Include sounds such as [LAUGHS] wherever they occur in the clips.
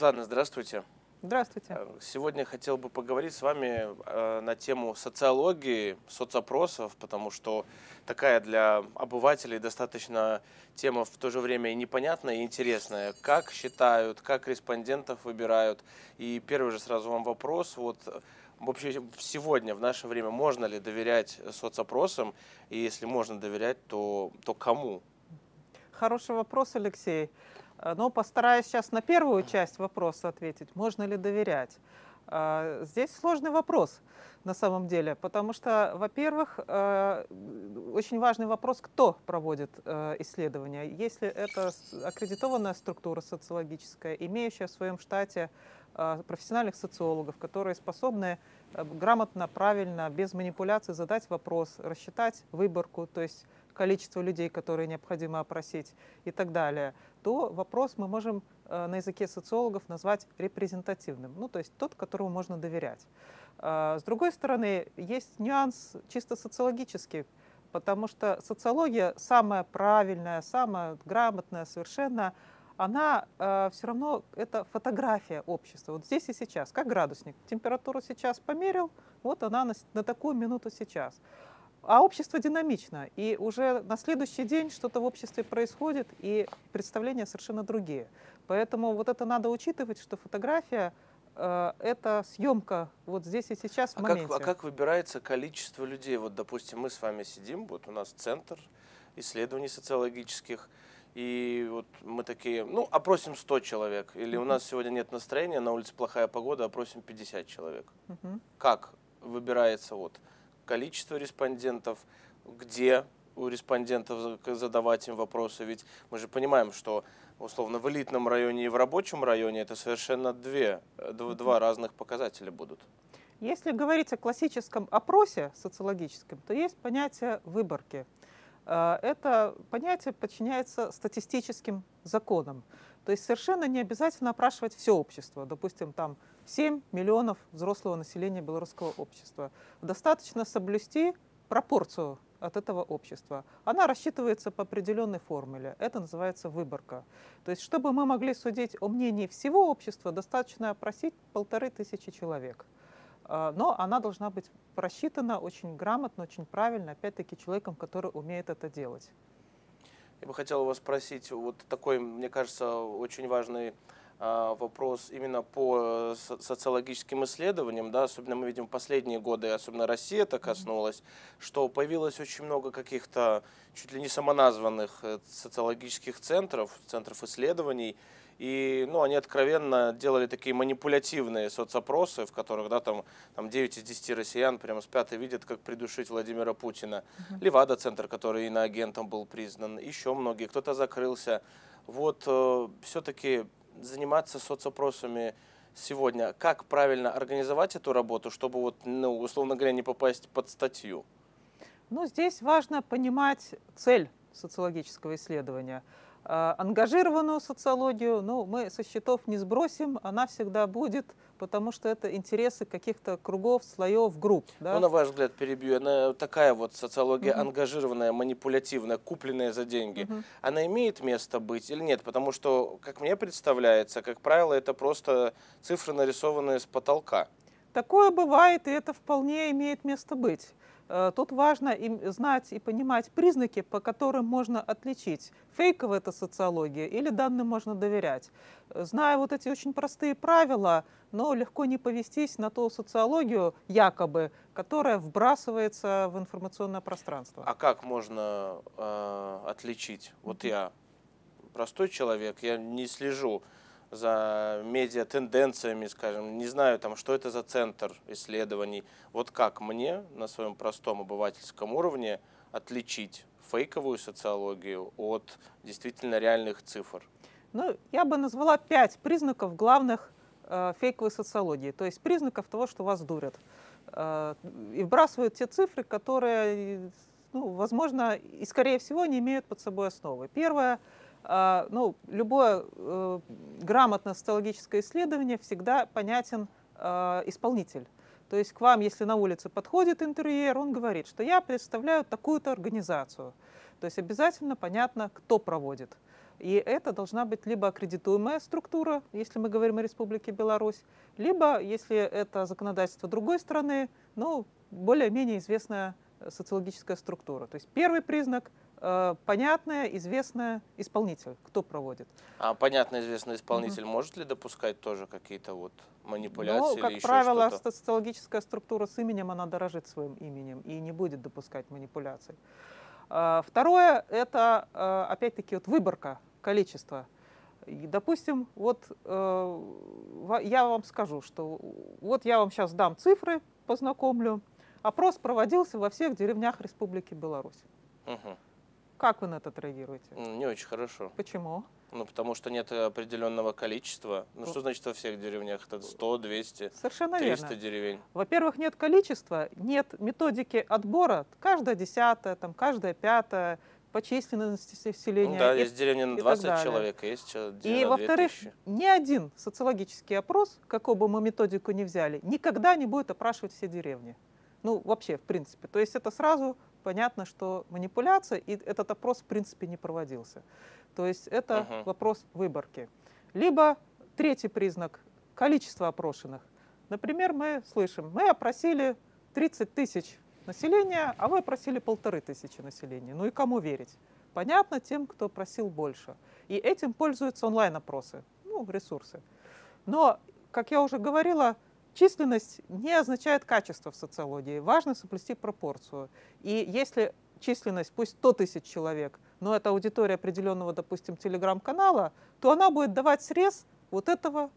Светлана, здравствуйте. Здравствуйте. Сегодня хотел бы поговорить с вами э, на тему социологии, соцопросов, потому что такая для обывателей достаточно тема в то же время и непонятная, и интересная. Как считают, как респондентов выбирают. И первый же сразу вам вопрос. Вот вообще сегодня, в наше время, можно ли доверять соцопросам? И если можно доверять, то, то кому? Хороший вопрос, Алексей. Э, но постараюсь сейчас на первую часть вопроса ответить. Можно ли доверять? Э, здесь сложный вопрос на самом деле, потому что, во-первых, э, очень важный вопрос, кто проводит исследования. Если это аккредитованная структура социологическая, имеющая в своем штате профессиональных социологов, которые способны грамотно, правильно, без манипуляций задать вопрос, рассчитать выборку, то есть количество людей, которые необходимо опросить и так далее, то вопрос мы можем э, на языке социологов назвать репрезентативным, ну то есть тот, которому можно доверять. Э, с другой стороны, есть нюанс чисто социологический, потому что социология самая правильная, самая грамотная совершенно, она э, все равно это фотография общества. Вот здесь и сейчас, как градусник. Температуру сейчас померил, вот она на, на такую минуту сейчас. А общество динамично, и уже на следующий день что-то в обществе происходит, и представления совершенно другие. Поэтому вот это надо учитывать, что фотография э, это съемка вот здесь и сейчас в а моменте. Как, а как выбирается количество людей? Вот, допустим, мы с вами сидим, вот у нас центр исследований социологических, и вот мы такие, ну, опросим 100 человек, или у нас сегодня нет настроения, на улице плохая погода, опросим 50 человек. Uh-huh. Как выбирается вот количество респондентов, где у респондентов задавать им вопросы. Ведь мы же понимаем, что условно в элитном районе и в рабочем районе это совершенно две, два разных показателя будут. Если говорить о классическом опросе социологическом, то есть понятие выборки. Э, это понятие подчиняется статистическим законам. То есть совершенно не обязательно опрашивать все общество. Допустим, там 7 миллионов взрослого населения белорусского общества. Достаточно соблюсти пропорцию от этого общества. Она рассчитывается по определенной формуле. Это называется выборка. То есть, чтобы мы могли судить о мнении всего общества, достаточно опросить полторы тысячи человек. А, но она должна быть просчитана очень грамотно, очень правильно, опять-таки человеком, который умеет это делать. Я бы хотел вас спросить, вот такой, мне кажется, очень важный а, вопрос именно по э, социологическим исследованиям, да, особенно мы видим в последние годы, особенно Россия это коснулась, что появилось очень много каких-то чуть ли не самоназванных э, социологических центров, центров исследований, и ну, они откровенно делали такие манипулятивные соцопросы, в которых да, там, там 9 из 10 россиян прямо спят и видят, как придушить Владимира Путина. Uh-huh. Левада-центр, который иноагентом был признан, еще многие, кто-то закрылся. Вот э, все-таки заниматься соцопросами сегодня? Как правильно организовать эту работу, чтобы, вот, ну, условно говоря, не попасть под статью? Ну, здесь важно понимать цель социологического исследования – ангажированную социологию, ну, мы со счетов не сбросим, она всегда будет, потому что это интересы каких-то кругов, слоев, групп. Да? Ну, на ваш взгляд, перебью, она такая вот социология угу. ангажированная, манипулятивная, купленная за деньги, угу. она имеет место быть или нет? Потому что, как мне представляется, как правило, это просто цифры, нарисованные с потолка. Такое бывает, и это вполне имеет место быть. Э, тут важно им знать и понимать признаки, по которым можно отличить, фейковая это социология или данным можно доверять. Зная вот эти очень простые правила, но легко не повестись на ту социологию, якобы, которая вбрасывается в информационное пространство. А как можно э, отличить? Вот я простой человек, я не слежу за медиа-тенденциями, скажем, не знаю, там, что это за центр исследований. Вот как мне на своем простом обывательском уровне отличить фейковую социологию от действительно реальных цифр? Ну, я бы назвала пять признаков главных э, фейковой социологии, то есть признаков того, что вас дурят. Э, и вбрасывают те цифры, которые, ну, возможно, и скорее всего не имеют под собой основы. Первое – а, ну, любое э, грамотное социологическое исследование всегда понятен э, исполнитель. То есть к вам, если на улице подходит интервьюер, он говорит, что я представляю такую-то организацию. То есть обязательно понятно, кто проводит. И это должна быть либо аккредитуемая структура, если мы говорим о Республике Беларусь, либо, если это законодательство другой страны, ну, более-менее известная социологическая структура. То есть первый признак э, понятная, известная исполнитель, кто проводит. А понятно, известный исполнитель угу. может ли допускать тоже какие-то вот манипуляции? Ну, как или правило, социологическая структура с именем, она дорожит своим именем и не будет допускать манипуляций. Э, второе – это, э, опять-таки, вот выборка количества. И, допустим, вот э, я вам скажу, что вот я вам сейчас дам цифры, познакомлю. Опрос проводился во всех деревнях Республики Беларусь. Угу. Как вы на это реагируете? Не очень хорошо. Почему? Ну, потому что нет определенного количества. Ну, что значит во всех деревнях? Это 100, 200, Совершенно 300 верно. деревень. Во-первых, нет количества, нет методики отбора. Каждая десятая, там, каждая пятая по численности населения. Ну, да, и, есть деревня на 20 человек, есть И, во-вторых, ни один социологический опрос, какую бы мы методику ни взяли, никогда не будет опрашивать все деревни. Ну, вообще, в принципе. То есть это сразу понятно, что манипуляция, и этот опрос, в принципе, не проводился. То есть это uh-huh. вопрос выборки. Либо третий признак – количество опрошенных. Например, мы слышим, мы опросили 30 тысяч населения, а вы просили полторы тысячи населения. Ну и кому верить? Понятно тем, кто просил больше. И этим пользуются онлайн-опросы, ну, ресурсы. Но, как я уже говорила, численность не означает качество в социологии. Важно соблюсти пропорцию. И если численность, пусть 100 тысяч человек, но это аудитория определенного, допустим, телеграм-канала, то она будет давать срез вот этого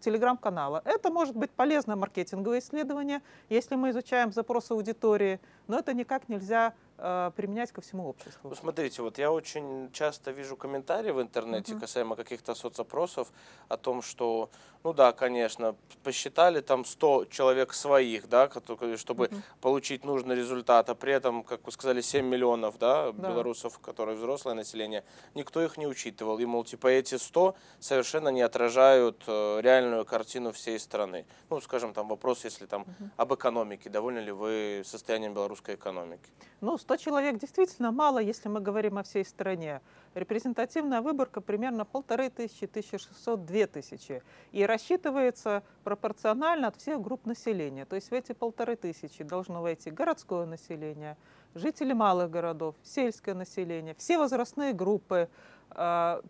телеграм-канала. Это может быть полезное маркетинговое исследование, если мы изучаем запросы аудитории, но это никак нельзя применять ко всему обществу. Ну, смотрите, вот я очень часто вижу комментарии в интернете uh-huh. касаемо каких-то соцопросов о том, что, ну да, конечно, посчитали там 100 человек своих, да, чтобы uh-huh. получить нужный результат, а при этом, как вы сказали, 7 миллионов, да, да. белорусов, которые взрослое население, никто их не учитывал. И, мол, типа эти 100 совершенно не отражают э, реальную картину всей страны. Ну, скажем, там вопрос, если там uh-huh. об экономике, довольны ли вы состоянием белорусской экономики? Ну, 100 человек действительно мало, если мы говорим о всей стране. Репрезентативная выборка примерно полторы тысячи, 1600, две тысячи. И рассчитывается пропорционально от всех групп населения. То есть в эти полторы тысячи должно войти городское население, жители малых городов, сельское население, все возрастные группы, а,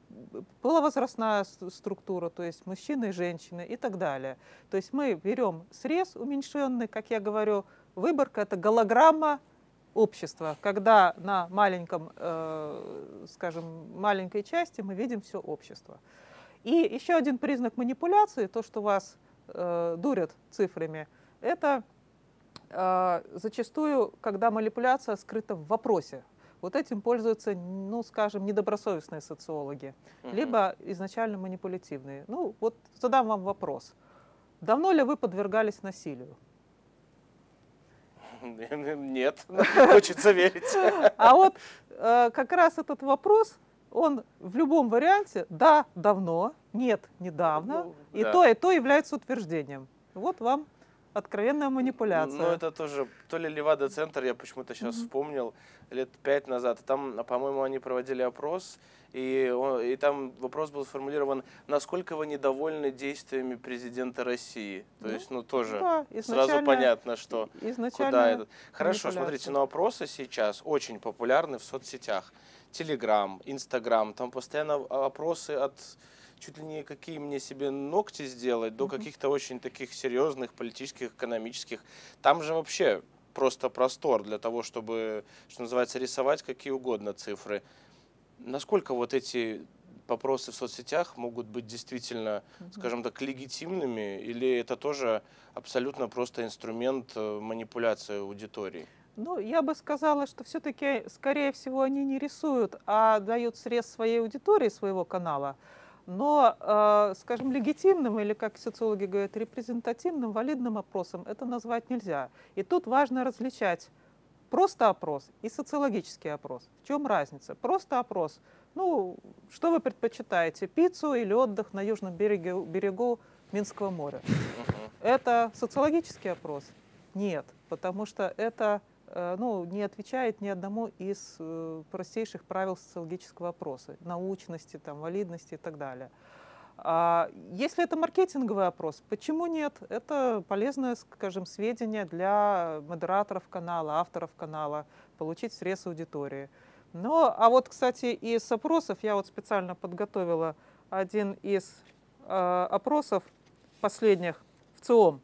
половозрастная структура, то есть мужчины женщины и так далее. То есть мы берем срез уменьшенный, как я говорю, выборка – это голограмма общества, когда на маленьком, э, скажем, маленькой части мы видим все общество. И еще один признак манипуляции, то, что вас э, дурят цифрами, это э, зачастую, когда манипуляция скрыта в вопросе. Вот этим пользуются, ну, скажем, недобросовестные социологи, угу. либо изначально манипулятивные. Ну, вот задам вам вопрос. Давно ли вы подвергались насилию? [LAUGHS] Нет, [LAUGHS] хочется верить. А вот э, как раз этот вопрос, он в любом варианте, да, давно, нет, недавно, ну, и да. то, и то является утверждением. Вот вам откровенная манипуляция. Ну, это тоже, то ли Левада-центр, я почему-то сейчас mm-hmm. вспомнил, лет пять назад. Там, по-моему, они проводили опрос, и, он, и там вопрос был сформулирован, насколько вы недовольны действиями президента России. То ну, есть, ну, тоже да, сразу понятно, что куда это. Хорошо, смотрите, но опросы сейчас очень популярны в соцсетях. Телеграм, Инстаграм, там постоянно опросы от чуть ли не какие мне себе ногти сделать, до каких-то очень таких серьезных политических, экономических. Там же вообще просто простор для того, чтобы, что называется, рисовать какие угодно цифры. Насколько вот эти вопросы в соцсетях могут быть действительно, скажем так, легитимными, или это тоже абсолютно просто инструмент э, манипуляции аудитории? Ну, я бы сказала, что все-таки, скорее всего, они не рисуют, а дают срез своей аудитории, своего канала. Но, э, скажем, легитимным или, как социологи говорят, репрезентативным, валидным опросом это назвать нельзя. И тут важно различать просто опрос и социологический опрос. В чем разница? Просто опрос. Ну, что вы предпочитаете, пиццу или отдых на южном берегу, берегу Минского моря? Это социологический опрос? Нет, потому что это ну, не отвечает ни одному из э, простейших правил социологического опроса, научности, там, валидности и так далее. А если это маркетинговый опрос, почему нет? Это полезное, скажем, сведение для модераторов канала, авторов канала, получить срез аудитории. Но, а вот, кстати, из опросов я вот специально подготовила один из э, опросов последних в ЦИОМ.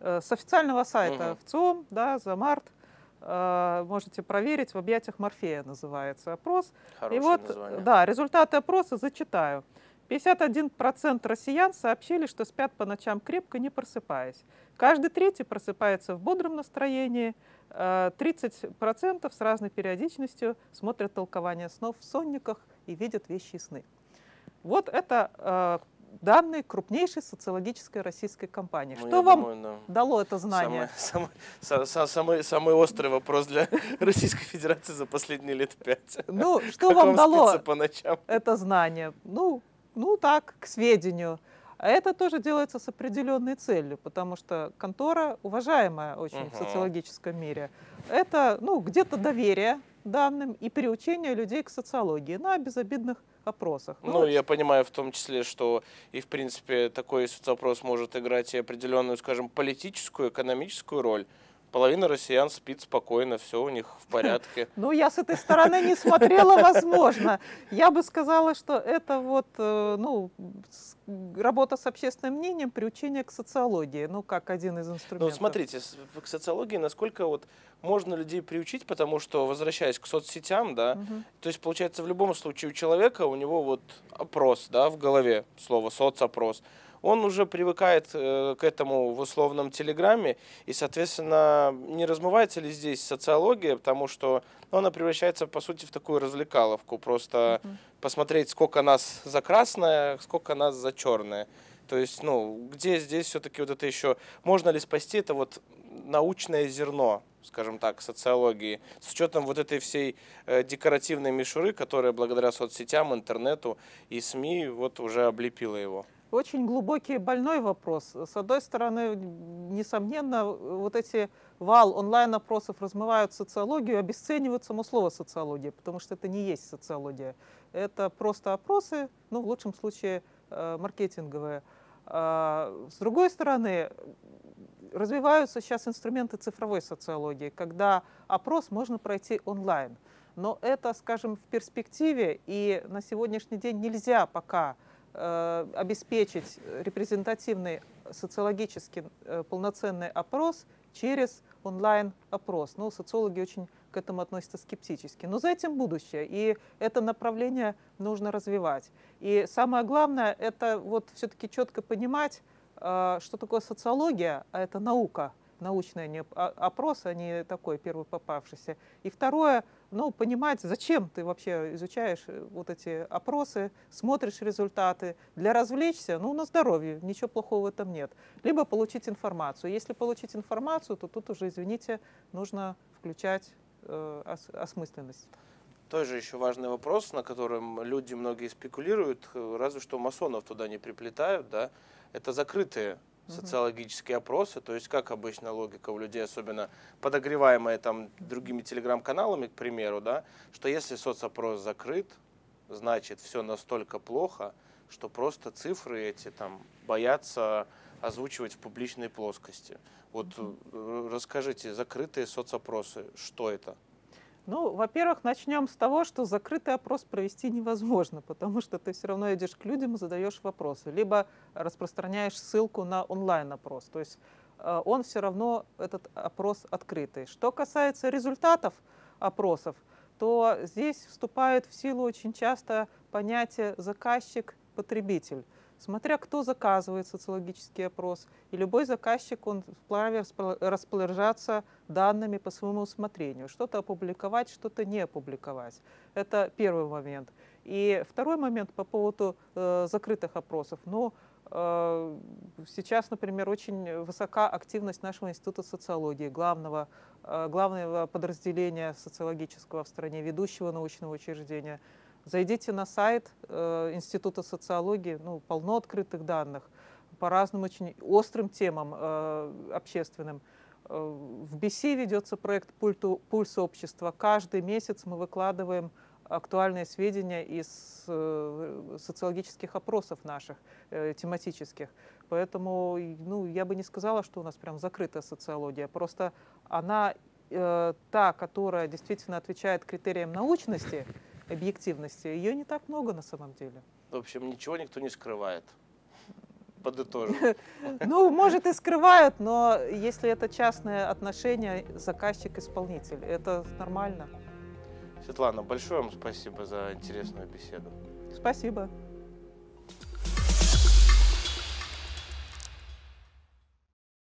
Э, с официального сайта угу. в ЦИОМ, да, за март, э, можете проверить, в объятиях Морфея называется опрос. Хорошее И вот, название. да, результаты опроса зачитаю. 51% россиян сообщили, что спят по ночам крепко, не просыпаясь. Каждый третий просыпается в бодром настроении. 30% э, с разной периодичностью смотрят толкование снов в сонниках и видят вещи и сны. Вот это э, данные крупнейшей социологической российской компании. Ну, Что вам думаю, да. дало это знание? Самый, самый, самый, самый острый вопрос для [LAUGHS] Российской Федерации за последние лет пять. Ну, [LAUGHS] что вам дало по ночам? это знание? Ну, ну так, к сведению. А это тоже делается с определенной целью, потому что контора, уважаемая очень угу. в социологическом мире, это ну, где-то доверие данным и приучение людей к социологии на безобидных опросах. Ну, ну, я понимаю в том числе, что и в принципе такой соцопрос может играть и определенную, скажем, политическую, экономическую роль половина россиян спит спокойно, все у них в порядке. [LAUGHS] Ну, я с этой стороны не смотрела, возможно. Я бы сказала, что это вот, э, ну, работа с общественным мнением, приучение к социологии, ну, как один из инструментов. Ну, смотрите, к социологии, насколько вот можно людей приучить, потому что, возвращаясь к соцсетям, да, угу. то есть, получается, в любом случае у человека, у него вот опрос, да, в голове, слово соцопрос, он уже привыкает э, к этому в условном телеграме, и, соответственно, не размывается ли здесь социология, потому что ну, она превращается, по сути, в такую развлекаловку, просто угу. посмотреть, сколько нас за красное, сколько нас за черное. То есть, ну, где здесь все-таки вот это еще, можно ли спасти это вот научное зерно, скажем так, социологии, с учетом вот этой всей э, декоративной мишуры, которая благодаря соцсетям, интернету и СМИ вот уже облепила его. Очень глубокий больной вопрос. С одной стороны, несомненно, вот эти вал онлайн-опросов размывают социологию, обесценивают само слово социология, потому что это не есть социология. Это просто опросы, ну, в лучшем случае, э, маркетинговые. А, с другой стороны, развиваются сейчас инструменты цифровой социологии, когда опрос можно пройти онлайн. Но это, скажем, в перспективе, и на сегодняшний день нельзя пока обеспечить репрезентативный социологический э, полноценный опрос через онлайн-опрос. Ну, социологи очень к этому относятся скептически. Но за этим будущее, и это направление нужно развивать. И самое главное, это вот все-таки четко понимать, э, что такое социология, а это наука, научный не опрос, а не такой первый попавшийся. И второе, ну, понимать, зачем ты вообще изучаешь э, вот эти опросы, смотришь результаты. Для развлечься, ну, на здоровье, ничего плохого в этом нет. Либо получить информацию. Если получить информацию, то тут уже, извините, нужно включать э, ос осмысленность. Тоже еще важный вопрос, на котором люди многие спекулируют, разве что масонов туда не приплетают, да, это закрытые социологические опросы, то есть как обычно логика у людей, особенно подогреваемая там другими телеграм-каналами, к примеру, да, что если соцопрос закрыт, значит все настолько плохо, что просто цифры эти там боятся озвучивать в публичной плоскости. Вот mm расскажите, закрытые соцопросы, что это? Ну, во-первых, начнем с того, что закрытый опрос провести невозможно, потому что ты все равно идешь к людям и задаешь вопросы, либо распространяешь ссылку на онлайн-опрос. То есть э, он все равно, этот опрос открытый. Что касается результатов опросов, то здесь вступает в силу очень часто понятие заказчик-потребитель смотря кто заказывает социологический опрос. И любой заказчик, он вправе распоряжаться данными по своему усмотрению. Что-то опубликовать, что-то не опубликовать. Это первый момент. И второй момент по поводу э, закрытых опросов. Ну, э, сейчас, например, очень высока активность нашего института социологии, главного, э, главного подразделения социологического в стране, ведущего научного учреждения – Зайдите на сайт э, Института социологии, ну, полно открытых данных по разным очень острым темам э, общественным. В BC ведется проект «Пульс общества». Каждый месяц мы выкладываем актуальные сведения из э, социологических опросов наших, э, тематических. Поэтому ну, я бы не сказала, что у нас прям закрытая социология. Просто она э, та, которая действительно отвечает критериям научности, объективности, ее не так много на самом деле. В общем, ничего никто не скрывает. Подытожим. [LAUGHS] Ну, может и скрывают, но если это частное отношение заказчик-исполнитель, это нормально. Светлана, большое вам спасибо за интересную беседу. Спасибо.